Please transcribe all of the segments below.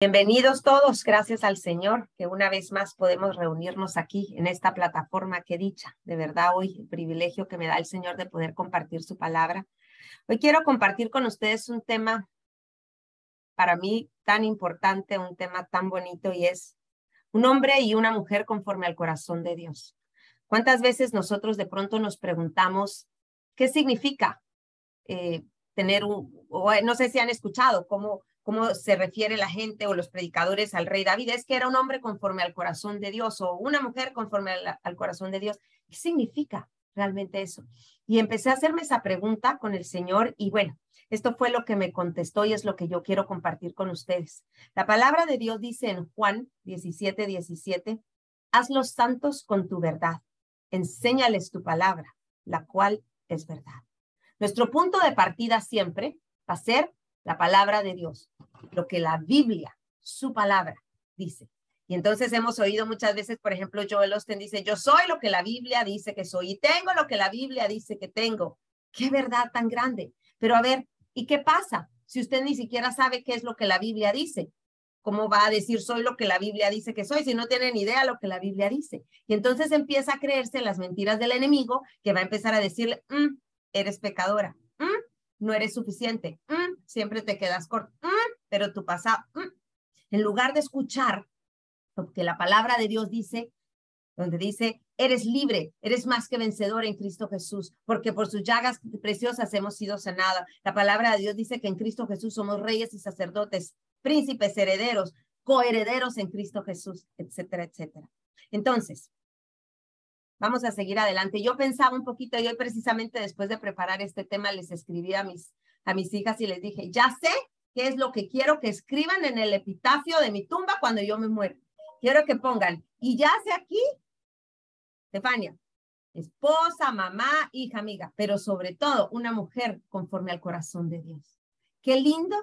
Bienvenidos todos, gracias al Señor que una vez más podemos reunirnos aquí en esta plataforma que dicha. De verdad, hoy el privilegio que me da el Señor de poder compartir su palabra. Hoy quiero compartir con ustedes un tema para mí tan importante, un tema tan bonito y es un hombre y una mujer conforme al corazón de Dios. ¿Cuántas veces nosotros de pronto nos preguntamos qué significa eh, tener un, o no sé si han escuchado cómo cómo se refiere la gente o los predicadores al rey David, es que era un hombre conforme al corazón de Dios o una mujer conforme al, corazón de Dios. ¿Qué significa realmente eso? Y empecé a hacerme esa pregunta con el Señor y bueno, esto fue lo que me contestó y es lo que yo quiero compartir con ustedes. La palabra de Dios dice en Juan 17, 17, haz los santos con tu verdad, enséñales tu palabra, la cual es verdad. Nuestro punto de partida siempre va a ser la palabra de Dios, lo que la Biblia, su palabra, dice. Y entonces hemos oído muchas veces, por ejemplo, Joel Austin dice, yo soy lo que la Biblia dice que soy y tengo lo que la Biblia dice que tengo. Qué verdad tan grande. Pero a ver, ¿y qué pasa si usted ni siquiera sabe qué es lo que la Biblia dice? ¿Cómo va a decir soy lo que la Biblia dice que soy si no tiene ni idea lo que la Biblia dice? Y entonces empieza a creerse las mentiras del enemigo que va a empezar a decirle, mm, eres pecadora, mm, no eres suficiente, mm, siempre te quedas corto, mm, pero tu pasado, mm". en lugar de escuchar lo que la palabra de Dios dice, donde dice, eres libre, eres más que vencedor en Cristo Jesús, porque por sus llagas preciosas hemos sido sanados. La palabra de Dios dice que en Cristo Jesús somos reyes y sacerdotes, príncipes, herederos, coherederos en Cristo Jesús, etcétera, etcétera. Entonces, vamos a seguir adelante. Yo pensaba un poquito, y hoy precisamente después de preparar este tema les escribí a mis, a mis hijas y les dije, ya sé qué es lo que quiero que escriban en el epitafio de mi tumba cuando yo me muera. Quiero que pongan, y ya sé aquí, Stefania, esposa, mamá, hija, amiga, pero sobre todo una mujer conforme al corazón de Dios. Qué lindo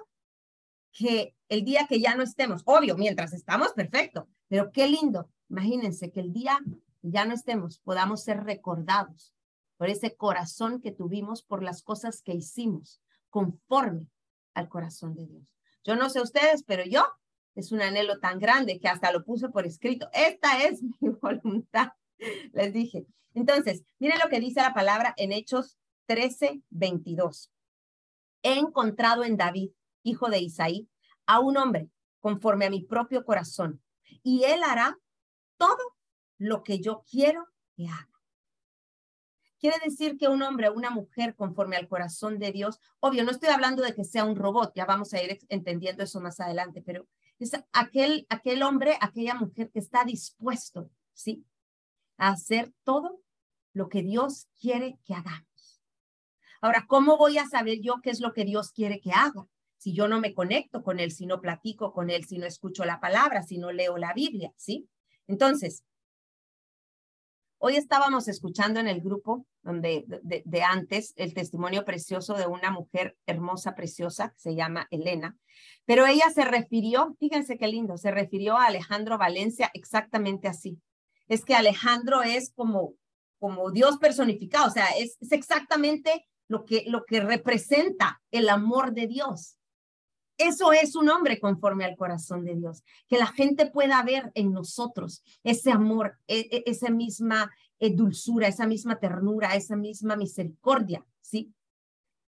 que el día que ya no estemos, obvio, mientras estamos, perfecto, pero qué lindo, imagínense que el día ya no estemos, podamos ser recordados por ese corazón que tuvimos, por las cosas que hicimos, conforme al corazón de Dios. Yo no sé ustedes, pero yo es un anhelo tan grande que hasta lo puse por escrito. Esta es mi voluntad, les dije. Entonces, miren lo que dice la palabra en Hechos 13, 22. He encontrado en David, hijo de Isaí, a un hombre conforme a mi propio corazón, y él hará todo lo que yo quiero que haga. Quiere decir que un hombre o una mujer conforme al corazón de Dios, obvio, no estoy hablando de que sea un robot, ya vamos a ir entendiendo eso más adelante, pero es aquel, aquel hombre, aquella mujer que está dispuesto, ¿sí? A hacer todo lo que Dios quiere que hagamos. Ahora, ¿cómo voy a saber yo qué es lo que Dios quiere que haga? Si yo no me conecto con Él, si no platico con Él, si no escucho la palabra, si no leo la Biblia, ¿sí? Entonces, Hoy estábamos escuchando en el grupo donde, de, antes el testimonio precioso de una mujer hermosa, preciosa, que se llama Elena, pero ella se refirió, fíjense qué lindo, se refirió a Alejandro Valencia exactamente así. Es que Alejandro es como, como Dios personificado, o sea, es, es exactamente lo que, lo que representa el amor de Dios. Eso es un hombre conforme al corazón de Dios, que la gente pueda ver en nosotros ese amor, e, e, esa misma eh, dulzura, esa misma ternura, esa misma misericordia, ¿sí?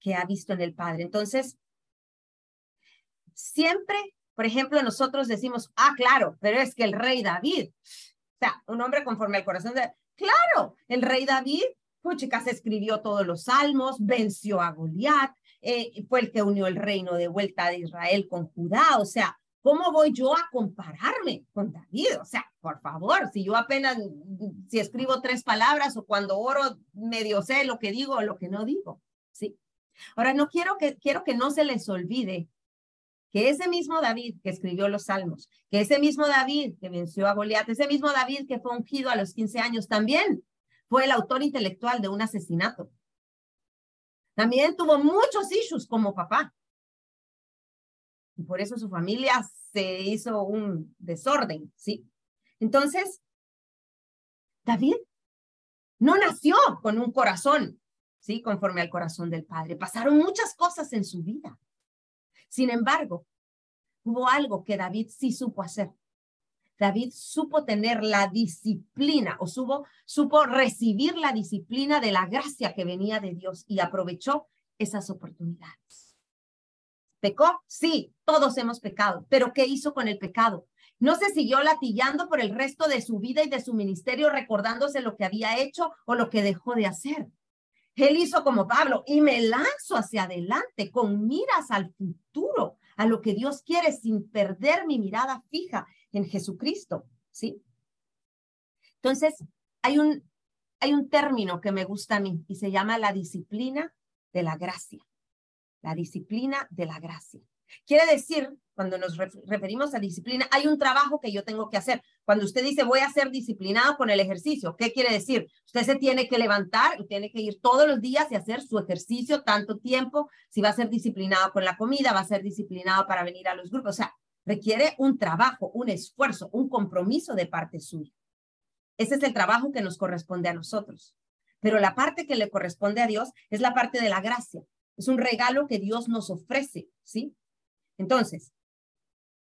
Que ha visto en el Padre. Entonces, siempre, por ejemplo, nosotros decimos, ah, claro, pero es que el rey David, o sea, un hombre conforme al corazón de, claro, el rey David, chicas, escribió todos los salmos, venció a Goliat, eh, fue el que unió el reino de vuelta de Israel con Judá, o sea, ¿cómo voy yo a compararme con David? O sea, por favor, si yo apenas, si escribo tres palabras o cuando oro medio sé lo que digo o lo que no digo, ¿sí? Ahora, no quiero que, quiero que no se les olvide que ese mismo David que escribió los salmos, que ese mismo David que venció a Goliat, ese mismo David que fue ungido a los 15 años, también fue el autor intelectual de un asesinato. También tuvo muchos issues como papá. Y por eso su familia se hizo un desorden, ¿sí? Entonces, David no nació con un corazón, ¿sí? Conforme al corazón del padre. Pasaron muchas cosas en su vida. Sin embargo, hubo algo que David sí supo hacer. David supo tener la disciplina o supo, supo recibir la disciplina de la gracia que venía de Dios y aprovechó esas oportunidades. ¿Pecó? Sí, todos hemos pecado, pero ¿qué hizo con el pecado? No se siguió latillando por el resto de su vida y de su ministerio recordándose lo que había hecho o lo que dejó de hacer. Él hizo como Pablo y me lanzo hacia adelante con miras al futuro, a lo que Dios quiere sin perder mi mirada fija en Jesucristo, ¿sí? Entonces, hay un, hay un término que me gusta a mí y se llama la disciplina de la gracia. La disciplina de la gracia. Quiere decir, cuando nos referimos a disciplina, hay un trabajo que yo tengo que hacer. Cuando usted dice voy a ser disciplinado con el ejercicio, ¿qué quiere decir? Usted se tiene que levantar y tiene que ir todos los días y hacer su ejercicio tanto tiempo. Si va a ser disciplinado con la comida, va a ser disciplinado para venir a los grupos. O sea, requiere un trabajo, un esfuerzo, un compromiso de parte suya. Ese es el trabajo que nos corresponde a nosotros. Pero la parte que le corresponde a Dios es la parte de la gracia. Es un regalo que Dios nos ofrece, ¿sí? Entonces,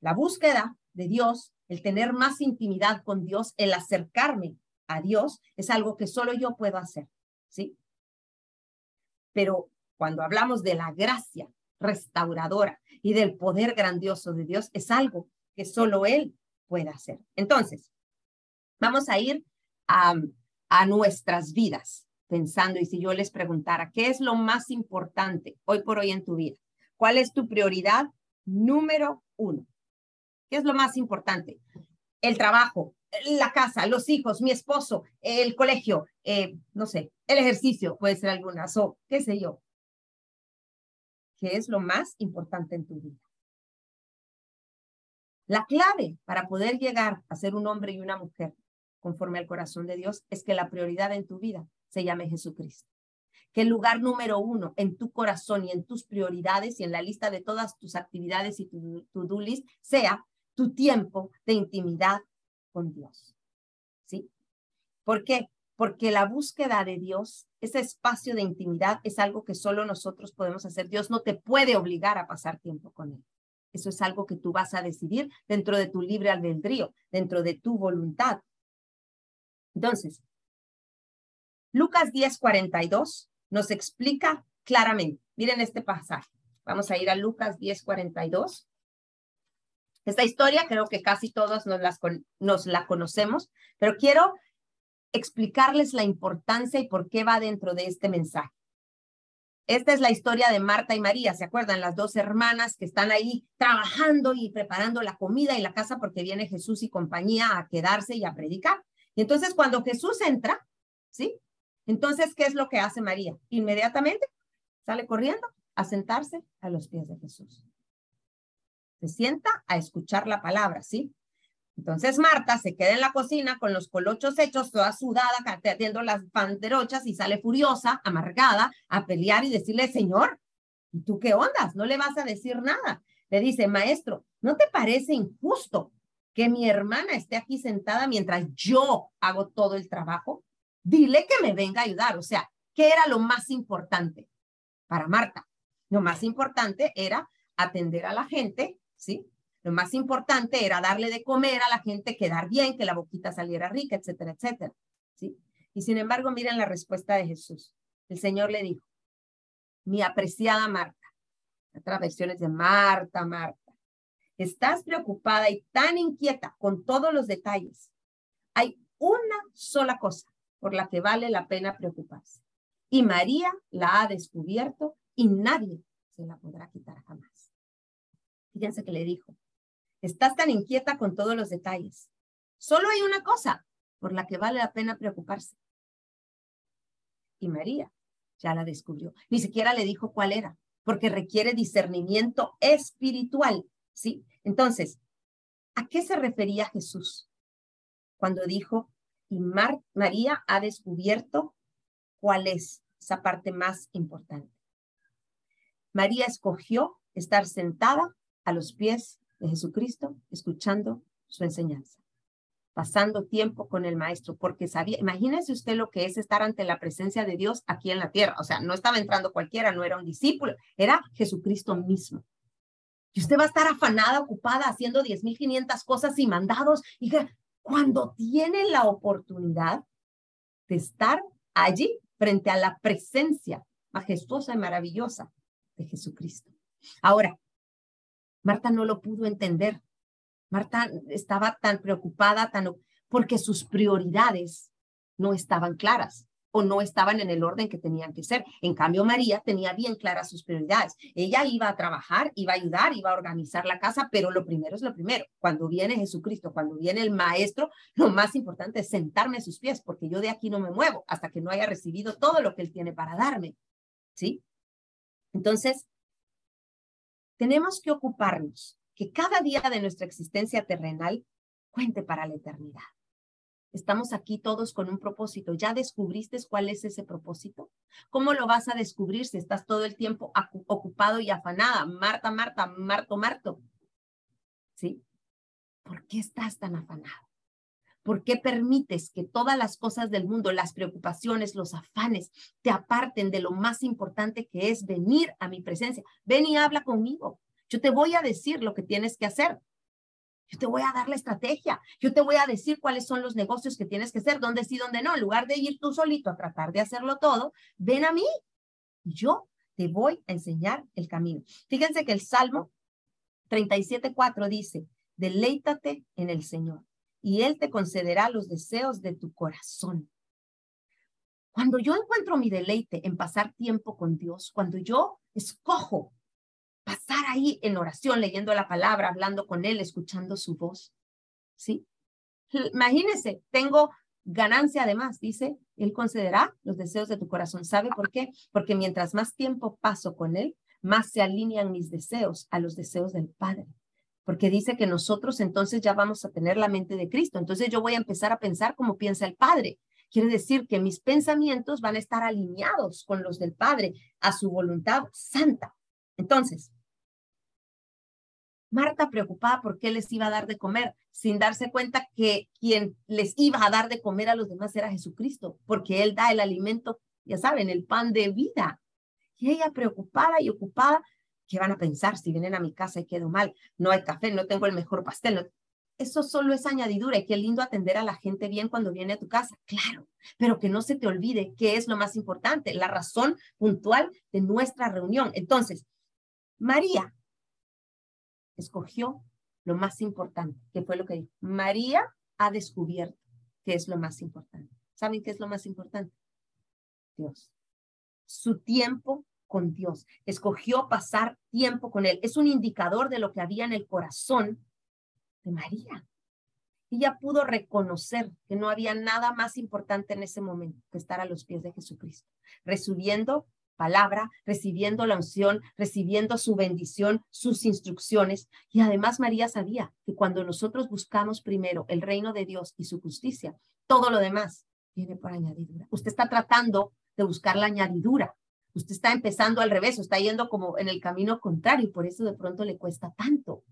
la búsqueda de Dios, el tener más intimidad con Dios, el acercarme a Dios, es algo que solo yo puedo hacer, ¿sí? Pero cuando hablamos de la gracia restauradora y del poder grandioso de Dios, es algo que solo Él puede hacer. Entonces, vamos a ir a, a nuestras vidas pensando, y si yo les preguntara, ¿qué es lo más importante hoy por hoy en tu vida? ¿Cuál es tu prioridad número uno. ¿Qué es lo más importante? El trabajo, la casa, los hijos, mi esposo, el colegio, eh, no sé, el ejercicio, puede ser algunas, o qué sé yo. ¿Qué es lo más importante en tu vida? La clave para poder llegar a ser un hombre y una mujer conforme al corazón de Dios es que la prioridad en tu vida se llame Jesucristo que el lugar número uno en tu corazón y en tus prioridades y en la lista de todas tus actividades y tu to-do list sea tu tiempo de intimidad con Dios. ¿Sí? ¿Por qué? Porque la búsqueda de Dios, ese espacio de intimidad es algo que solo nosotros podemos hacer. Dios no te puede obligar a pasar tiempo con Él. Eso es algo que tú vas a decidir dentro de tu libre albedrío, dentro de tu voluntad. Entonces, Lucas 10, 42 nos explica claramente. Miren este pasaje. Vamos a ir a Lucas 10:42. Esta historia creo que casi todos nos, nos la conocemos, pero quiero explicarles la importancia y por qué va dentro de este mensaje. Esta es la historia de Marta y María, ¿se acuerdan? Las dos hermanas que están ahí trabajando y preparando la comida y la casa porque viene Jesús y compañía a quedarse y a predicar. Y entonces cuando Jesús entra, ¿sí? Entonces, ¿qué es lo que hace María? Inmediatamente sale corriendo a sentarse a los pies de Jesús. Se sienta a escuchar la palabra, ¿sí? Entonces Marta se queda en la cocina con los colochos hechos, toda sudada, atendiendo las panderochas y sale furiosa, amargada, a pelear y decirle, Señor, ¿y tú qué ondas? No le vas a decir nada. Le dice, maestro, ¿no te parece injusto que mi hermana esté aquí sentada mientras yo hago todo el trabajo? dile que me venga a ayudar. O sea, ¿qué era lo más importante para Marta? Lo más importante era atender a la gente, ¿sí? Lo más importante era darle de comer a la gente, quedar bien, que la boquita saliera rica, etcétera, etcétera, ¿sí? Y sin embargo, miren la respuesta de Jesús. El Señor le dijo, mi apreciada Marta, otras versiones de Marta, Marta, estás preocupada y tan inquieta con todos los detalles. Hay una sola cosa por la que vale la pena preocuparse. Y María la ha descubierto y nadie se la podrá quitar jamás. Fíjense que le dijo, estás tan inquieta con todos los detalles. Solo hay una cosa por la que vale la pena preocuparse. Y María ya la descubrió. Ni siquiera le dijo cuál era, porque requiere discernimiento espiritual, ¿sí? Entonces, ¿a qué se refería Jesús cuando dijo, y María ha descubierto cuál es esa parte más importante. María escogió estar sentada a los pies de Jesucristo, escuchando su enseñanza, pasando tiempo con el Maestro, porque sabía, imagínese usted lo que es estar ante la presencia de Dios aquí en la tierra. O sea, no estaba entrando cualquiera, no era un discípulo, era Jesucristo mismo. Y usted va a estar afanada, ocupada, haciendo 10.500 cosas y mandados. Y cuando tiene la oportunidad de estar allí frente a la presencia majestuosa y maravillosa de Jesucristo. Ahora, Marta no lo pudo entender. Marta estaba tan preocupada, tan porque sus prioridades no estaban claras o no estaban en el orden que tenían que ser. En cambio, María tenía bien claras sus prioridades. Ella iba a trabajar, iba a ayudar, iba a organizar la casa, pero lo primero es lo primero. Cuando viene Jesucristo, cuando viene el Maestro, lo más importante es sentarme a sus pies, porque yo de aquí no me muevo hasta que no haya recibido todo lo que Él tiene para darme. ¿Sí? Entonces, tenemos que ocuparnos que cada día de nuestra existencia terrenal cuente para la eternidad. Estamos aquí todos con un propósito. ¿Ya descubriste cuál es ese propósito? ¿Cómo lo vas a descubrir si estás todo el tiempo ocupado y afanada? Marta, Marta, Marto, Marto. ¿Sí? ¿Por qué estás tan afanado? ¿Por qué permites que todas las cosas del mundo, las preocupaciones, los afanes, te aparten de lo más importante que es venir a mi presencia? Ven y habla conmigo. Yo te voy a decir lo que tienes que hacer. Yo te voy a dar la estrategia. Yo te voy a decir cuáles son los negocios que tienes que hacer, dónde sí, dónde no. En lugar de ir tú solito a tratar de hacerlo todo, ven a mí. Yo te voy a enseñar el camino. Fíjense que el Salmo 37.4 dice, deleítate en el Señor y Él te concederá los deseos de tu corazón. Cuando yo encuentro mi deleite en pasar tiempo con Dios, cuando yo escojo pasar ahí en oración, leyendo la palabra, hablando con Él, escuchando su voz. ¿Sí? Imagínese, tengo ganancia además, dice, Él concederá los deseos de tu corazón. ¿Sabe por qué? Porque mientras más tiempo paso con Él, más se alinean mis deseos a los deseos del Padre. Porque dice que nosotros entonces ya vamos a tener la mente de Cristo. Entonces yo voy a empezar a pensar como piensa el Padre. Quiere decir que mis pensamientos van a estar alineados con los del Padre, a su voluntad santa. Entonces, Marta preocupada por qué les iba a dar de comer, sin darse cuenta que quien les iba a dar de comer a los demás era Jesucristo, porque Él da el alimento, ya saben, el pan de vida. Y ella preocupada y ocupada, ¿qué van a pensar si vienen a mi casa y quedo mal? No hay café, no tengo el mejor pastel. Eso solo es añadidura y qué lindo atender a la gente bien cuando viene a tu casa, claro, pero que no se te olvide qué es lo más importante, la razón puntual de nuestra reunión. Entonces, María escogió lo más importante, que fue lo que dijo. María ha descubierto qué es lo más importante. ¿Saben qué es lo más importante? Dios. Su tiempo con Dios. Escogió pasar tiempo con Él. Es un indicador de lo que había en el corazón de María. Ella pudo reconocer que no había nada más importante en ese momento que estar a los pies de Jesucristo, recibiendo palabra, recibiendo la unción, recibiendo su bendición, sus instrucciones. Y además María sabía que cuando nosotros buscamos primero el reino de Dios y su justicia, todo lo demás viene por añadidura. Usted está tratando de buscar la añadidura. Usted está empezando al revés, está yendo como en el camino contrario por eso de pronto le cuesta tanto.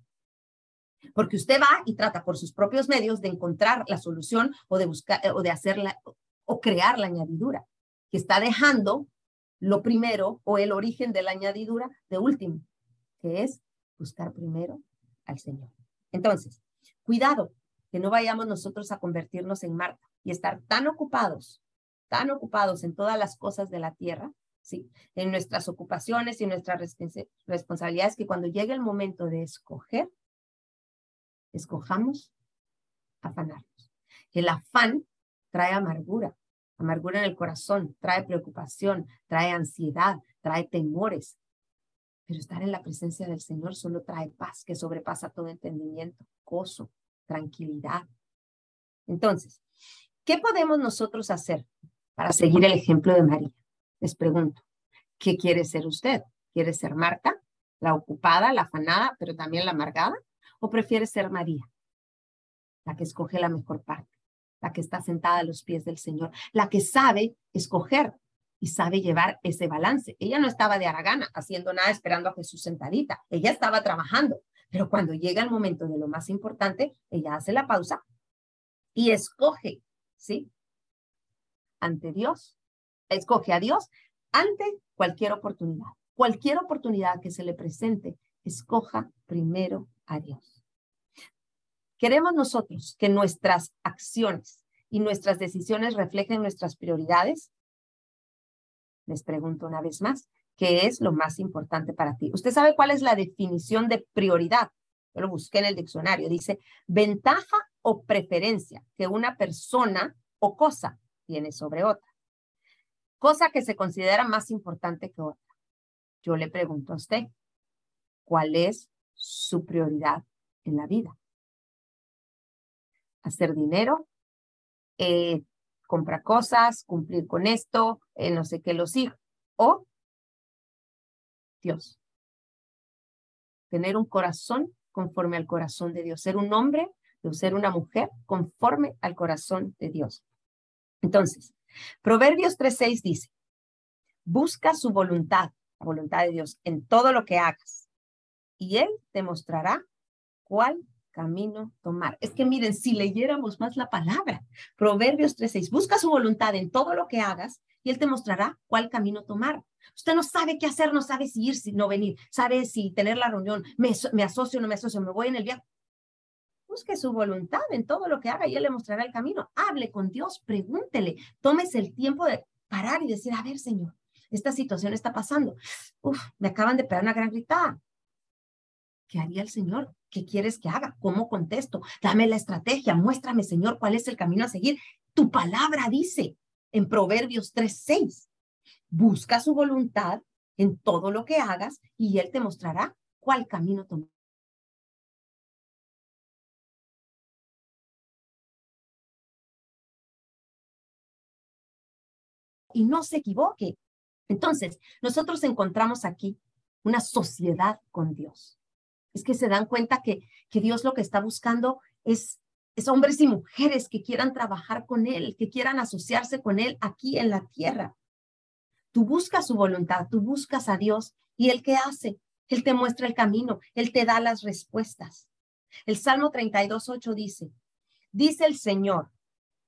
Porque usted va y trata por sus propios medios de encontrar la solución o de buscar o de hacerla o crear la añadidura, que está dejando lo primero o el origen de la añadidura de último, que es buscar primero al Señor. Entonces, cuidado, que no vayamos nosotros a convertirnos en Marta y estar tan ocupados, tan ocupados en todas las cosas de la tierra, ¿sí? en nuestras ocupaciones y nuestras responsabilidades, que cuando llegue el momento de escoger, escojamos afanarnos. El afán trae amargura, Amargura en el corazón trae preocupación, trae ansiedad, trae temores. Pero estar en la presencia del Señor solo trae paz que sobrepasa todo entendimiento, gozo, tranquilidad. Entonces, ¿qué podemos nosotros hacer para seguir el ejemplo de María? Les pregunto, ¿qué quiere ser usted? ¿Quiere ser Marta, la ocupada, la afanada, pero también la amargada? ¿O prefiere ser María, la que escoge la mejor parte? la que está sentada a los pies del Señor, la que sabe escoger y sabe llevar ese balance. Ella no estaba de aragana haciendo nada esperando a Jesús sentadita, ella estaba trabajando, pero cuando llega el momento de lo más importante, ella hace la pausa y escoge, ¿sí? Ante Dios, escoge a Dios ante cualquier oportunidad, cualquier oportunidad que se le presente, escoja primero a Dios. Queremos nosotros que nuestras acciones y nuestras decisiones reflejen nuestras prioridades. Les pregunto una vez más, ¿qué es lo más importante para ti? ¿Usted sabe cuál es la definición de prioridad? Yo lo busqué en el diccionario. Dice, ventaja o preferencia que una persona o cosa tiene sobre otra. Cosa que se considera más importante que otra. Yo le pregunto a usted, ¿cuál es su prioridad en la vida? ¿Hacer dinero? Eh, comprar cosas, cumplir con esto, eh, no sé qué, los hijos. O Dios. Tener un corazón conforme al corazón de Dios. Ser un hombre o ser una mujer conforme al corazón de Dios. Entonces, Proverbios 3.6 dice, busca su voluntad, la voluntad de Dios, en todo lo que hagas, y Él te mostrará cuál camino tomar. Es que miren, si leyéramos más la palabra, Proverbios 3.6, busca su voluntad en todo lo que hagas, y Él te mostrará cuál camino tomar. Usted no sabe qué hacer, no sabe si ir, si no venir, sabe si tener la reunión, me, me asocio, no me asocio, me voy en el viaje. Busque su voluntad en todo lo que haga y Él le mostrará el camino. Hable con Dios, pregúntele, tómese el tiempo de parar y decir, a ver, Señor, esta situación está pasando. Uf, me acaban de pegar una gran gritada. ¿Qué haría el Señor? ¿Qué quieres que haga? ¿Cómo contesto? Dame la estrategia, muéstrame, Señor, cuál es el camino a seguir. Tu palabra dice en Proverbios 3:6, busca su voluntad en todo lo que hagas y Él te mostrará cuál camino tomar. Y no se equivoque. Entonces, nosotros encontramos aquí una sociedad con Dios. Es que se dan cuenta que, que Dios lo que está buscando es es hombres y mujeres que quieran trabajar con Él, que quieran asociarse con Él aquí en la tierra. Tú buscas su voluntad, tú buscas a Dios y Él qué hace? Él te muestra el camino, Él te da las respuestas. El Salmo 32.8 dice, dice el Señor,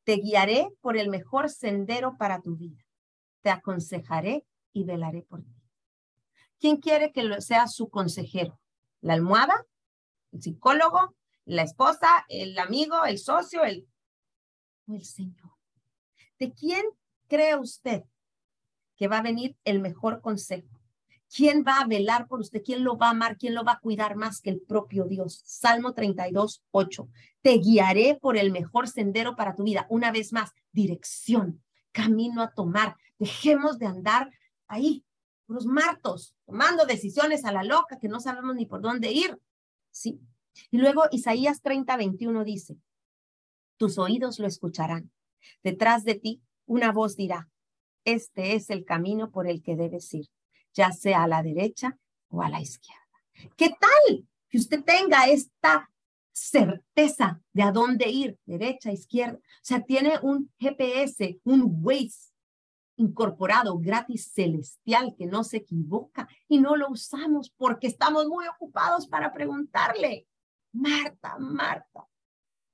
te guiaré por el mejor sendero para tu vida, te aconsejaré y velaré por ti. ¿Quién quiere que sea su consejero? ¿La almohada? ¿El psicólogo? la esposa, el amigo, el socio, el, o el Señor. ¿De quién cree usted que va a venir el mejor consejo? ¿Quién va a velar por usted? ¿Quién lo va a amar? ¿Quién lo va a cuidar más que el propio Dios? Salmo 32, 8. Te guiaré por el mejor sendero para tu vida. Una vez más, dirección, camino a tomar. Dejemos de andar ahí, los martos, tomando decisiones a la loca que no sabemos ni por dónde ir. Sí, y luego Isaías 30, 21 dice, tus oídos lo escucharán. Detrás de ti una voz dirá, este es el camino por el que debes ir, ya sea a la derecha o a la izquierda. ¿Qué tal que usted tenga esta certeza de a dónde ir, derecha, izquierda? O sea, tiene un GPS, un Waze incorporado gratis celestial que no se equivoca y no lo usamos porque estamos muy ocupados para preguntarle. Marta, Marta,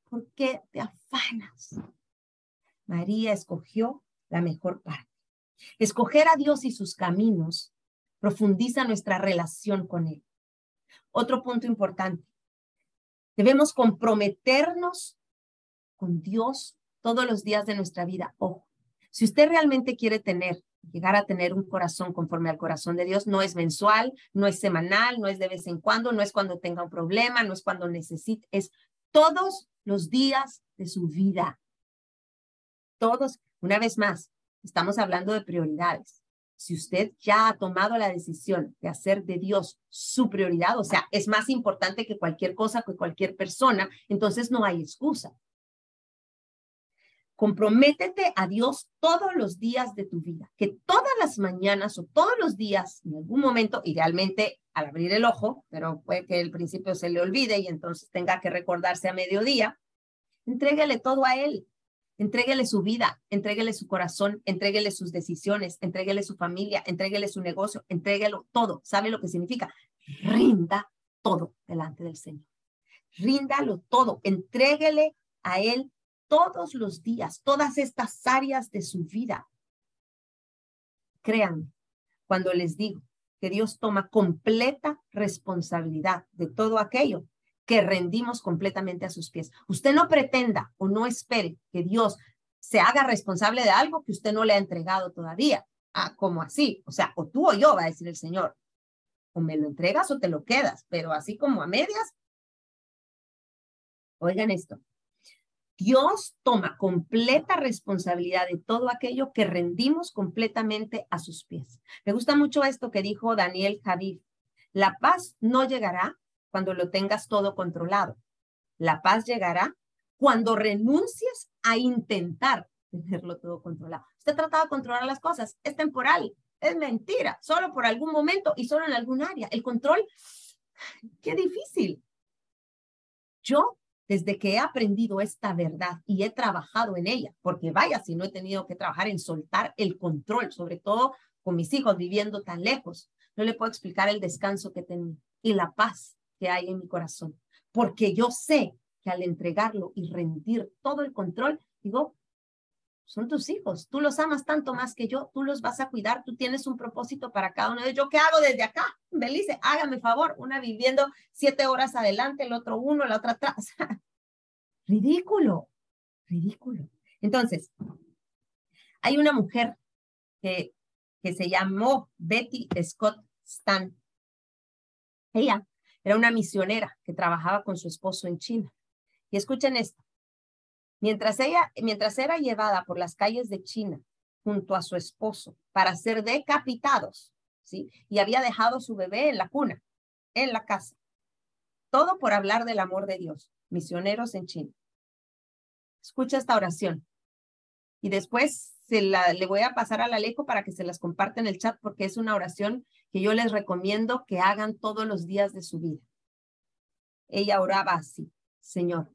¿por qué te afanas? María escogió la mejor parte. Escoger a Dios y sus caminos profundiza nuestra relación con Él. Otro punto importante. Debemos comprometernos con Dios todos los días de nuestra vida. Ojo, si usted realmente quiere tener llegar a tener un corazón conforme al corazón de Dios no es mensual, no es semanal, no es de vez en cuando, no es cuando tenga un problema, no es cuando necesite, es todos los días de su vida. Todos, una vez más, estamos hablando de prioridades. Si usted ya ha tomado la decisión de hacer de Dios su prioridad, o sea, es más importante que cualquier cosa, que cualquier persona, entonces no hay excusa. Comprométete a Dios todos los días de tu vida, que todas las mañanas o todos los días, en algún momento, idealmente al abrir el ojo, pero puede que el principio se le olvide y entonces tenga que recordarse a mediodía, entréguele todo a Él, entréguele su vida, entréguele su corazón, entréguele sus decisiones, entréguele su familia, entréguele su negocio, entréguelo todo. ¿Sabe lo que significa? Rinda todo delante del Señor. Ríndalo todo, entréguele a Él todos los días, todas estas áreas de su vida. Crean cuando les digo que Dios toma completa responsabilidad de todo aquello que rendimos completamente a sus pies. Usted no pretenda o no espere que Dios se haga responsable de algo que usted no le ha entregado todavía. Ah, como así? O sea, o tú o yo, va a decir el Señor. O me lo entregas o te lo quedas, pero así como a medias. Oigan esto. Dios toma completa responsabilidad de todo aquello que rendimos completamente a sus pies. Me gusta mucho esto que dijo Daniel Javid. La paz no llegará cuando lo tengas todo controlado. La paz llegará cuando renuncies a intentar tenerlo todo controlado. Usted trata de controlar las cosas, es temporal, es mentira, solo por algún momento y solo en algún área. El control, qué difícil. Yo desde que he aprendido esta verdad y he trabajado en ella, porque vaya si no he tenido que trabajar en soltar el control, sobre todo con mis hijos viviendo tan lejos, no le puedo explicar el descanso que tengo y la paz que hay en mi corazón, porque yo sé que al entregarlo y rendir todo el control, digo, son tus hijos, tú los amas tanto más que yo, tú los vas a cuidar, tú tienes un propósito para cada uno de ellos. ¿Yo qué hago desde acá? Belice, hágame favor, una viviendo siete horas adelante, el otro uno, la otra atrás. ridículo, ridículo. Entonces, hay una mujer que, que se llamó Betty Scott Stan. Ella era una misionera que trabajaba con su esposo en China. Y escuchen esto, Mientras ella, mientras era llevada por las calles de China junto a su esposo para ser decapitados, ¿sí? Y había dejado su bebé en la cuna, en la casa. Todo por hablar del amor de Dios, misioneros en China. Escucha esta oración. Y después se la, le voy a pasar a la Alejo para que se las comparte en el chat porque es una oración que yo les recomiendo que hagan todos los días de su vida. Ella oraba así, Señor,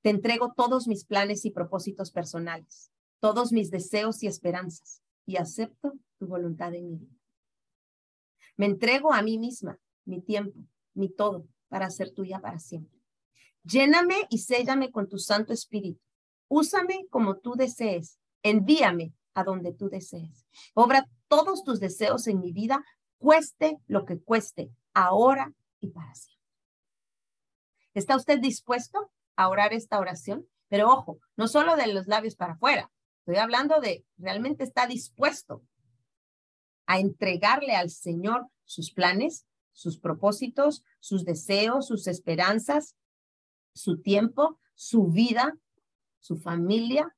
te entrego todos mis planes y propósitos personales, todos mis deseos y esperanzas, y acepto tu voluntad en mi vida. Me entrego a mí misma, mi tiempo, mi todo, para ser tuya para siempre. Lléname y séllame con tu Santo Espíritu. Úsame como tú desees. Envíame a donde tú desees. Obra todos tus deseos en mi vida, cueste lo que cueste, ahora y para siempre. ¿Está usted dispuesto a orar esta oración, pero ojo, no solo de los labios para afuera, estoy hablando de realmente está dispuesto a entregarle al Señor sus planes, sus propósitos, sus deseos, sus esperanzas, su tiempo, su vida, su familia.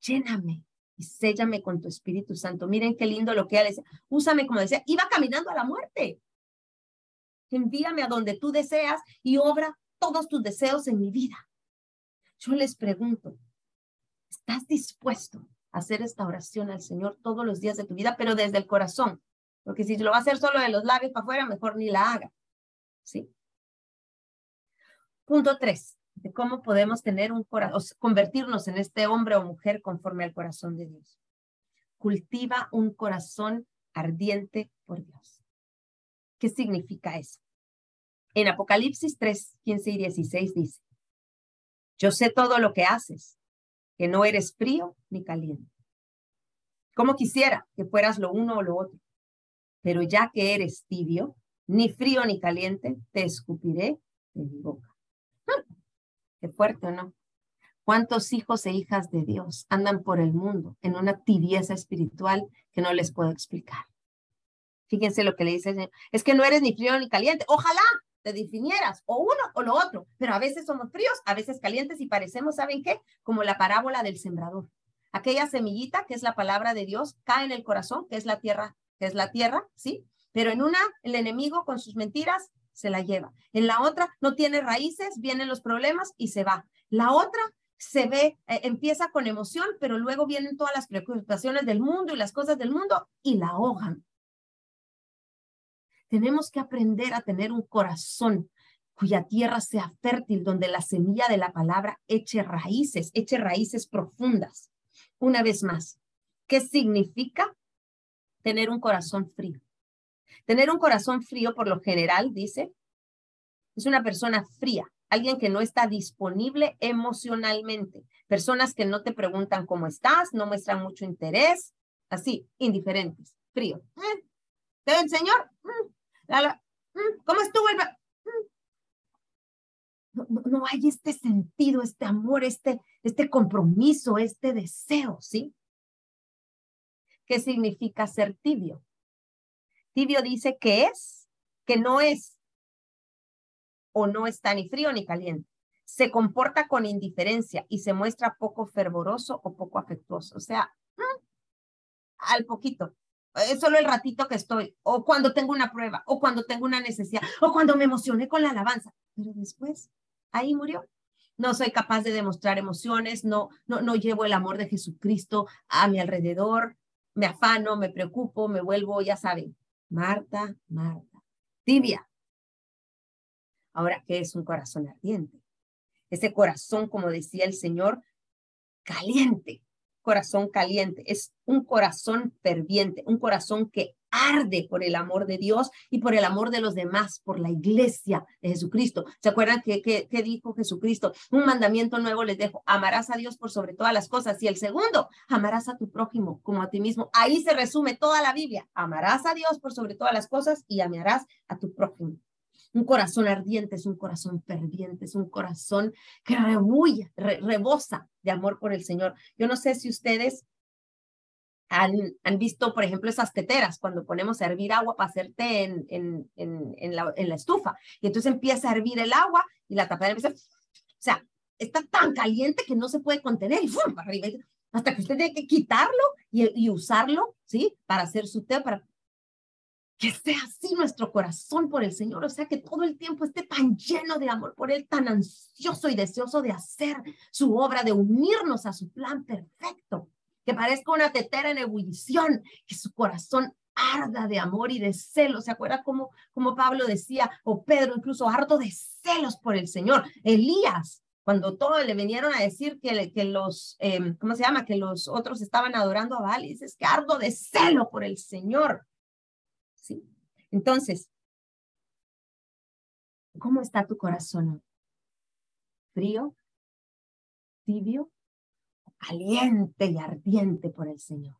Lléname y séllame con tu Espíritu Santo. Miren qué lindo lo que él decía. Úsame como decía, iba caminando a la muerte. Envíame a donde tú deseas y obra todos tus deseos en mi vida. Yo les pregunto, ¿estás dispuesto a hacer esta oración al Señor todos los días de tu vida, pero desde el corazón? Porque si lo va a hacer solo de los labios para afuera, mejor ni la haga. ¿Sí? Punto tres, de cómo podemos tener un corazón, convertirnos en este hombre o mujer conforme al corazón de Dios. Cultiva un corazón ardiente por Dios. ¿Qué significa eso? En Apocalipsis 3, 15 y 16 dice, yo sé todo lo que haces, que no eres frío ni caliente. Como quisiera que fueras lo uno o lo otro, pero ya que eres tibio, ni frío ni caliente, te escupiré de mi boca. Qué fuerte, ¿no? ¿Cuántos hijos e hijas de Dios andan por el mundo en una tibieza espiritual que no les puedo explicar? Fíjense lo que le dice. Es que no eres ni frío ni caliente. Ojalá, te definieras o uno o lo otro, pero a veces somos fríos, a veces calientes y parecemos, ¿saben qué? Como la parábola del sembrador. Aquella semillita que es la palabra de Dios cae en el corazón, que es la tierra, que es la tierra, ¿sí? Pero en una, el enemigo con sus mentiras se la lleva. En la otra no tiene raíces, vienen los problemas y se va. La otra se ve, eh, empieza con emoción, pero luego vienen todas las preocupaciones del mundo y las cosas del mundo y la ahogan. Tenemos que aprender a tener un corazón cuya tierra sea fértil, donde la semilla de la palabra eche raíces, eche raíces profundas. Una vez más, ¿qué significa tener un corazón frío? Tener un corazón frío, por lo general, dice, es una persona fría, alguien que no está disponible emocionalmente, personas que no te preguntan cómo estás, no muestran mucho interés, así, indiferentes, frío. Eh, ¿Te ve el Señor? Mm, mm, ¿Cómo estuvo el... No, hay este sentido, este amor, este, este compromiso, este deseo, ¿sí? ¿Qué significa ser tibio? Tibio dice que es, que no es, o no está ni frío ni caliente. Se comporta con indiferencia y se muestra poco fervoroso o poco afectuoso. O sea, mm, al poquito. Es solo el ratito que estoy, o cuando tengo una prueba, o cuando tengo una necesidad, o cuando me emocioné con la alabanza. Pero después, ahí murió. No soy capaz de demostrar emociones, no, no, no llevo el amor de Jesucristo a mi alrededor, me afano, me preocupo, me vuelvo, ya saben, Marta, Marta, tibia. Ahora, ¿qué es un corazón ardiente? Ese corazón, como decía el Señor, caliente, corazón caliente, es un corazón ferviente, un corazón que arde por el amor de Dios y por el amor de los demás, por la iglesia de Jesucristo. ¿Se acuerdan que, que, dijo Jesucristo? Un mandamiento nuevo les dejo, amarás a Dios por sobre todas las cosas. Y el segundo, amarás a tu prójimo como a ti mismo. Ahí se resume toda la Biblia. Amarás a Dios por sobre todas las cosas y amarás a tu prójimo. Un corazón ardiente es un corazón ferviente, es un corazón que rebulla, rebosa de amor por el Señor. Yo no sé si ustedes han, han, visto, por ejemplo, esas teteras cuando ponemos a hervir agua para hacer té en, en, en, la, en, la, estufa. Y entonces empieza a hervir el agua y la tapadera empieza, o sea, está tan caliente que no se puede contener y ¡fum! para arriba. Hasta que usted tiene que quitarlo y, y usarlo, ¿sí? Para hacer su té, para que sea así nuestro corazón por el Señor, o sea, que todo el tiempo esté tan lleno de amor por Él, tan ansioso y deseoso de hacer su obra, de unirnos a su plan perfecto que parezca una tetera en ebullición, que su corazón arda de amor y de celos. ¿Se acuerda cómo, como Pablo decía, o Pedro incluso, harto de celos por el Señor? Elías, cuando todos le vinieron a decir que, que los, em, ¿cómo se llama? Que los otros estaban adorando a Baal, y dices que ardo de celo por el Señor. ¿Sí? Entonces, ¿cómo está tu corazón? ¿Frío? ¿Tibio? Caliente y ardiente por el Señor.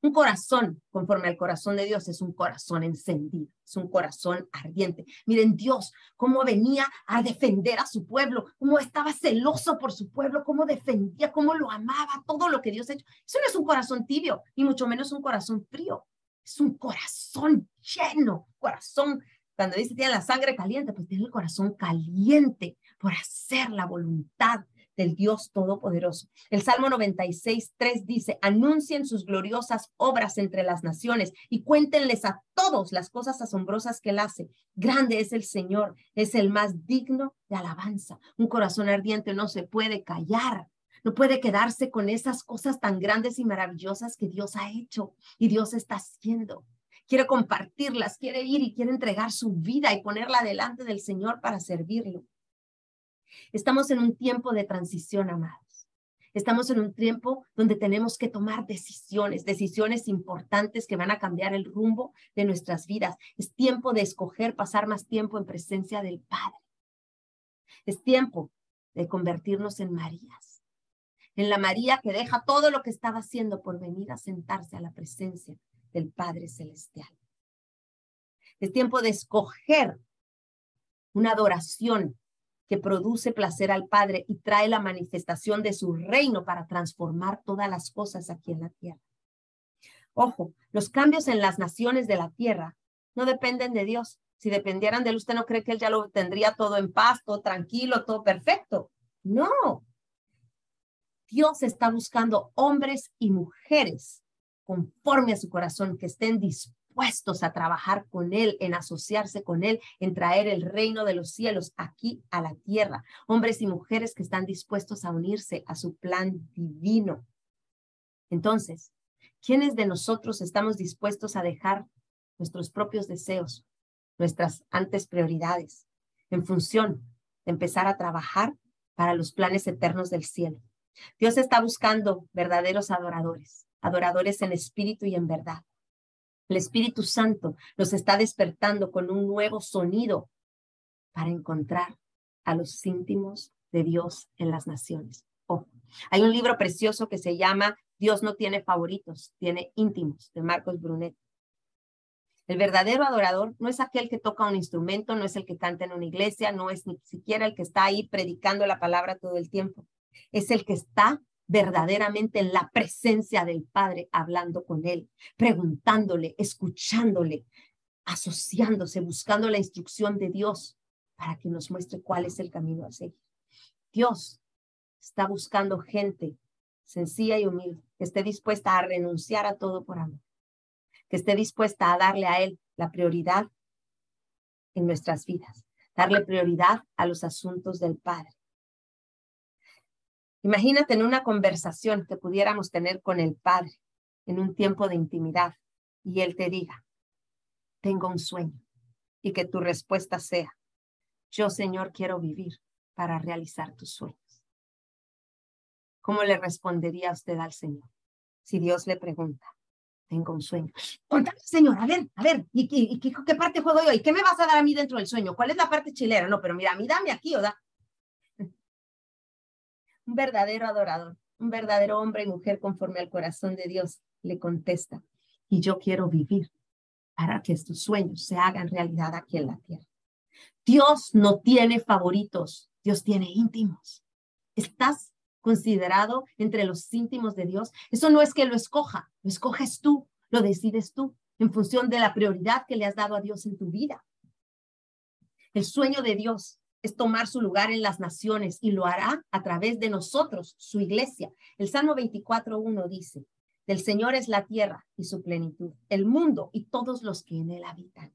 Un corazón conforme al corazón de Dios es un corazón encendido, es un corazón ardiente. Miren Dios, cómo venía a defender a su pueblo, cómo estaba celoso por su pueblo, cómo defendía, cómo lo amaba, todo lo que Dios ha hecho. Eso no es un corazón tibio, ni mucho menos un corazón frío. Es un corazón lleno, corazón. Cuando dice tiene la sangre caliente, pues tiene el corazón caliente por hacer la voluntad del Dios Todopoderoso. El Salmo 96, 3 dice, anuncien sus gloriosas obras entre las naciones y cuéntenles a todos las cosas asombrosas que él hace. Grande es el Señor, es el más digno de alabanza. Un corazón ardiente no se puede callar. No puede quedarse con esas cosas tan grandes y maravillosas que Dios ha hecho y Dios está haciendo quiere compartirlas, quiere ir y quiere entregar su vida y ponerla delante del Señor para servirlo. Estamos en un tiempo de transición, amados. Estamos en un tiempo donde tenemos que tomar decisiones, decisiones importantes que van a cambiar el rumbo de nuestras vidas. Es tiempo de escoger pasar más tiempo en presencia del Padre. Es tiempo de convertirnos en Marías, en la María que deja todo lo que estaba haciendo por venir a sentarse a la presencia del Padre Celestial. Es tiempo de escoger una adoración que produce placer al Padre y trae la manifestación de su reino para transformar todas las cosas aquí en la tierra. Ojo, los cambios en las naciones de la tierra no dependen de Dios. Si dependieran de él, usted no cree que él ya lo tendría todo en paz, todo tranquilo, todo perfecto. No. Dios está buscando hombres y mujeres conforme a su corazón que estén dispuestos dispuestos a trabajar con Él, en asociarse con Él, en traer el reino de los cielos aquí a la tierra. Hombres y mujeres que están dispuestos a unirse a su plan divino. Entonces, ¿quiénes de nosotros estamos dispuestos a dejar nuestros propios deseos, nuestras antes prioridades, en función de empezar a trabajar para los planes eternos del cielo? Dios está buscando verdaderos adoradores, adoradores en espíritu y en verdad. El Espíritu Santo nos está despertando con un nuevo sonido para encontrar a los íntimos de Dios en las naciones. hay un libro precioso que se llama Dios no tiene favoritos, tiene íntimos, de Marcos Brunet. El verdadero adorador no es aquel que toca un instrumento, no es el que canta en una iglesia, no es ni siquiera el que está ahí predicando la palabra todo el tiempo. Es el que está verdaderamente en la presencia del Padre, hablando con Él, preguntándole, escuchándole, asociándose, buscando la instrucción de Dios para que nos muestre cuál es el camino a seguir. Dios está buscando gente sencilla y humilde, que esté dispuesta a renunciar a todo por amor, que esté dispuesta a darle a Él la prioridad en nuestras vidas, darle prioridad a los asuntos del Padre. Imagínate en una conversación que pudiéramos tener con el Padre en un tiempo de intimidad y Él te diga, tengo un sueño y que tu respuesta sea, yo Señor quiero vivir para realizar tus sueños. ¿Cómo le respondería usted al Señor si Dios le pregunta? Tengo un sueño. Contame, Señor, a ver, a ver, ¿y, qué, parte juego yo? ¿Y qué me vas a dar a mí dentro del sueño? ¿Cuál es la parte chilera? No, pero mira, a mí dame aquí, ¿o da? Un verdadero adorador, un verdadero hombre y mujer conforme al corazón de Dios, le contesta, y yo quiero vivir para que estos sueños se hagan realidad aquí en la tierra. Dios no tiene favoritos, Dios tiene íntimos. ¿Estás considerado entre los íntimos de Dios? Eso no es que lo escoja, lo escoges tú, lo decides tú, en función de la prioridad que le has dado a Dios en tu vida. El sueño de Dios es tomar su lugar en las naciones y lo hará a través de nosotros, su iglesia. El Salmo 24.1 dice, del Señor es la tierra y su plenitud, el mundo y todos los que en él habitan.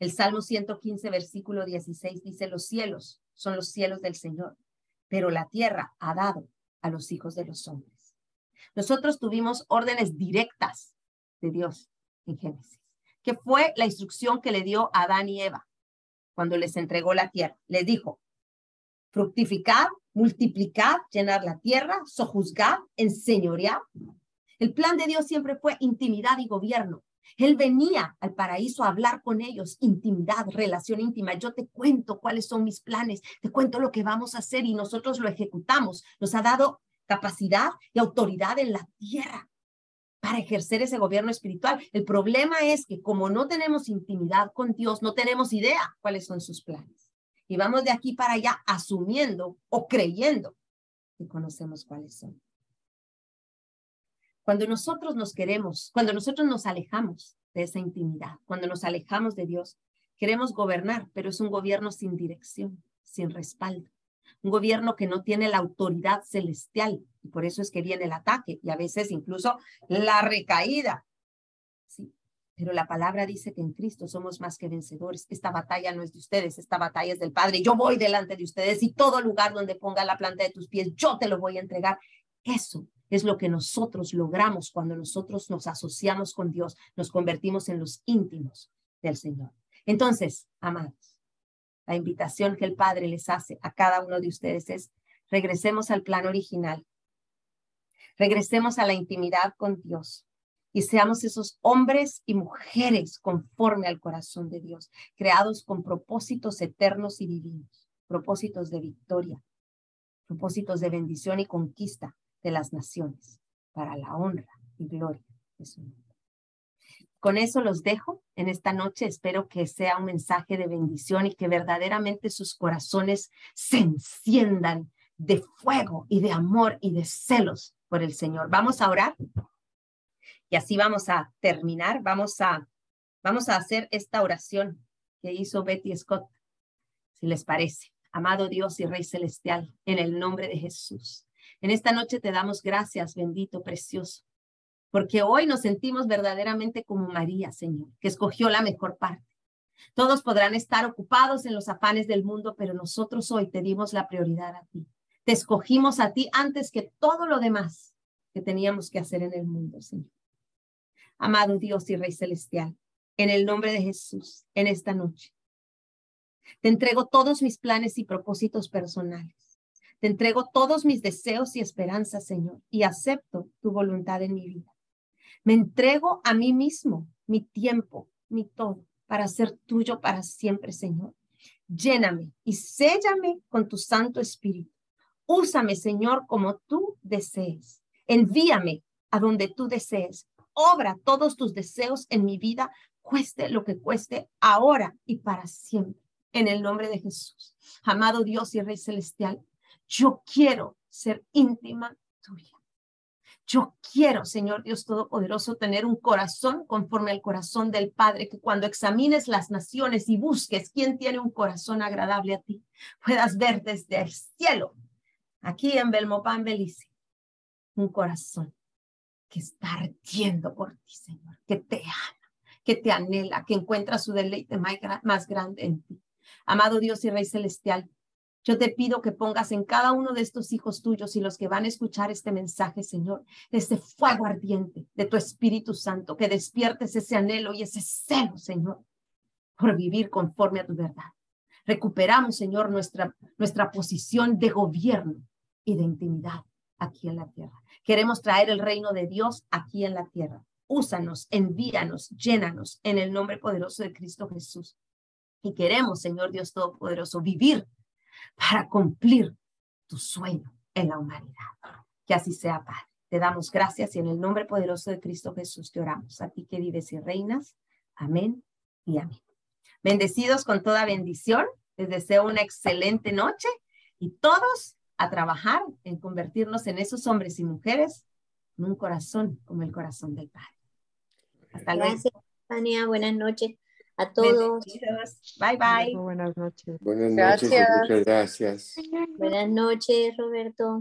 El Salmo 115, versículo 16 dice, los cielos son los cielos del Señor, pero la tierra ha dado a los hijos de los hombres. Nosotros tuvimos órdenes directas de Dios en Génesis, que fue la instrucción que le dio a Adán y Eva cuando les entregó la tierra. Les dijo, fructificad, multiplicad, llenar la tierra, sojuzgad, enseñoread. El plan de Dios siempre fue intimidad y gobierno. Él venía al paraíso a hablar con ellos, intimidad, relación íntima. Yo te cuento cuáles son mis planes, te cuento lo que vamos a hacer y nosotros lo ejecutamos. Nos ha dado capacidad y autoridad en la tierra para ejercer ese gobierno espiritual. El problema es que como no tenemos intimidad con Dios, no tenemos idea cuáles son sus planes. Y vamos de aquí para allá asumiendo o creyendo que conocemos cuáles son. Cuando nosotros nos queremos, cuando nosotros nos alejamos de esa intimidad, cuando nos alejamos de Dios, queremos gobernar, pero es un gobierno sin dirección, sin respaldo un gobierno que no tiene la autoridad celestial por eso es que viene el ataque y a veces incluso la recaída. Sí, pero la palabra dice que en Cristo somos más que vencedores. Esta batalla no es de ustedes, esta batalla es del Padre. Yo voy delante de ustedes y todo lugar donde ponga la planta de tus pies, yo te lo voy a entregar. Eso es lo que nosotros logramos cuando nosotros nos asociamos con Dios, nos convertimos en los íntimos del Señor. Entonces, amados, la invitación que el Padre les hace a cada uno de ustedes es, regresemos al plan original, regresemos a la intimidad con Dios y seamos esos hombres y mujeres conforme al corazón de Dios, creados con propósitos eternos y divinos, propósitos de victoria, propósitos de bendición y conquista de las naciones para la honra y gloria de su nombre. Con eso los dejo en esta noche. Espero que sea un mensaje de bendición y que verdaderamente sus corazones se enciendan de fuego y de amor y de celos por el Señor. Vamos a orar y así vamos a terminar. Vamos a, vamos a hacer esta oración que hizo Betty Scott, si les parece. Amado Dios y Rey Celestial, en el nombre de Jesús. En esta noche te damos gracias, bendito, precioso porque hoy nos sentimos verdaderamente como María, Señor, que escogió la mejor parte. Todos podrán estar ocupados en los afanes del mundo, pero nosotros hoy te dimos la prioridad a ti. Te escogimos a ti antes que todo lo demás que teníamos que hacer en el mundo, Señor. Amado Dios y Rey Celestial, en el nombre de Jesús, en esta noche, te entrego todos mis planes y propósitos personales. Te entrego todos mis deseos y esperanzas, Señor, y acepto tu voluntad en mi vida. Me entrego a mí mismo, mi tiempo, mi todo, para ser tuyo para siempre, Señor. Lléname y séllame con tu Santo Espíritu. Úsame, Señor, como tú desees. Envíame a donde tú desees. Obra todos tus deseos en mi vida cueste lo que cueste, ahora y para siempre, en el nombre de Jesús. Amado Dios y Rey Celestial, yo quiero ser íntima tuya. Yo quiero, Señor Dios Todopoderoso, tener un corazón conforme al corazón del Padre, que cuando examines las naciones y busques quién tiene un corazón agradable a ti, puedas ver desde el cielo, aquí en Belmopán, Belice, un corazón que está ardiendo por ti, Señor, que te ama, que te anhela, que encuentra su deleite más grande en ti. Amado Dios y Rey Celestial, yo te pido que pongas en cada uno de estos hijos tuyos y los que van a escuchar este mensaje, Señor, ese fuego ardiente de tu Espíritu Santo, que despiertes ese anhelo y ese celo, Señor, por vivir conforme a tu verdad. Recuperamos, Señor, nuestra, nuestra posición de gobierno y de intimidad aquí en la tierra. Queremos traer el reino de Dios aquí en la tierra. Úsanos, envíanos, llénanos en el nombre poderoso de Cristo Jesús. Y queremos, Señor Dios Todopoderoso, vivir para cumplir tu sueño en la humanidad. Que así sea, Padre. Te damos gracias y en el nombre poderoso de Cristo Jesús te oramos. A ti que vives y reinas. Amén y amén. Bendecidos con toda bendición. Les deseo una excelente noche y todos a trabajar en convertirnos en esos hombres y mujeres en un corazón como el corazón del Padre. Hasta luego. Gracias, Tania. Buenas noches a todos. Bye bye. Buenas noches. Buenas noches. Muchas gracias. Buenas noches, Roberto.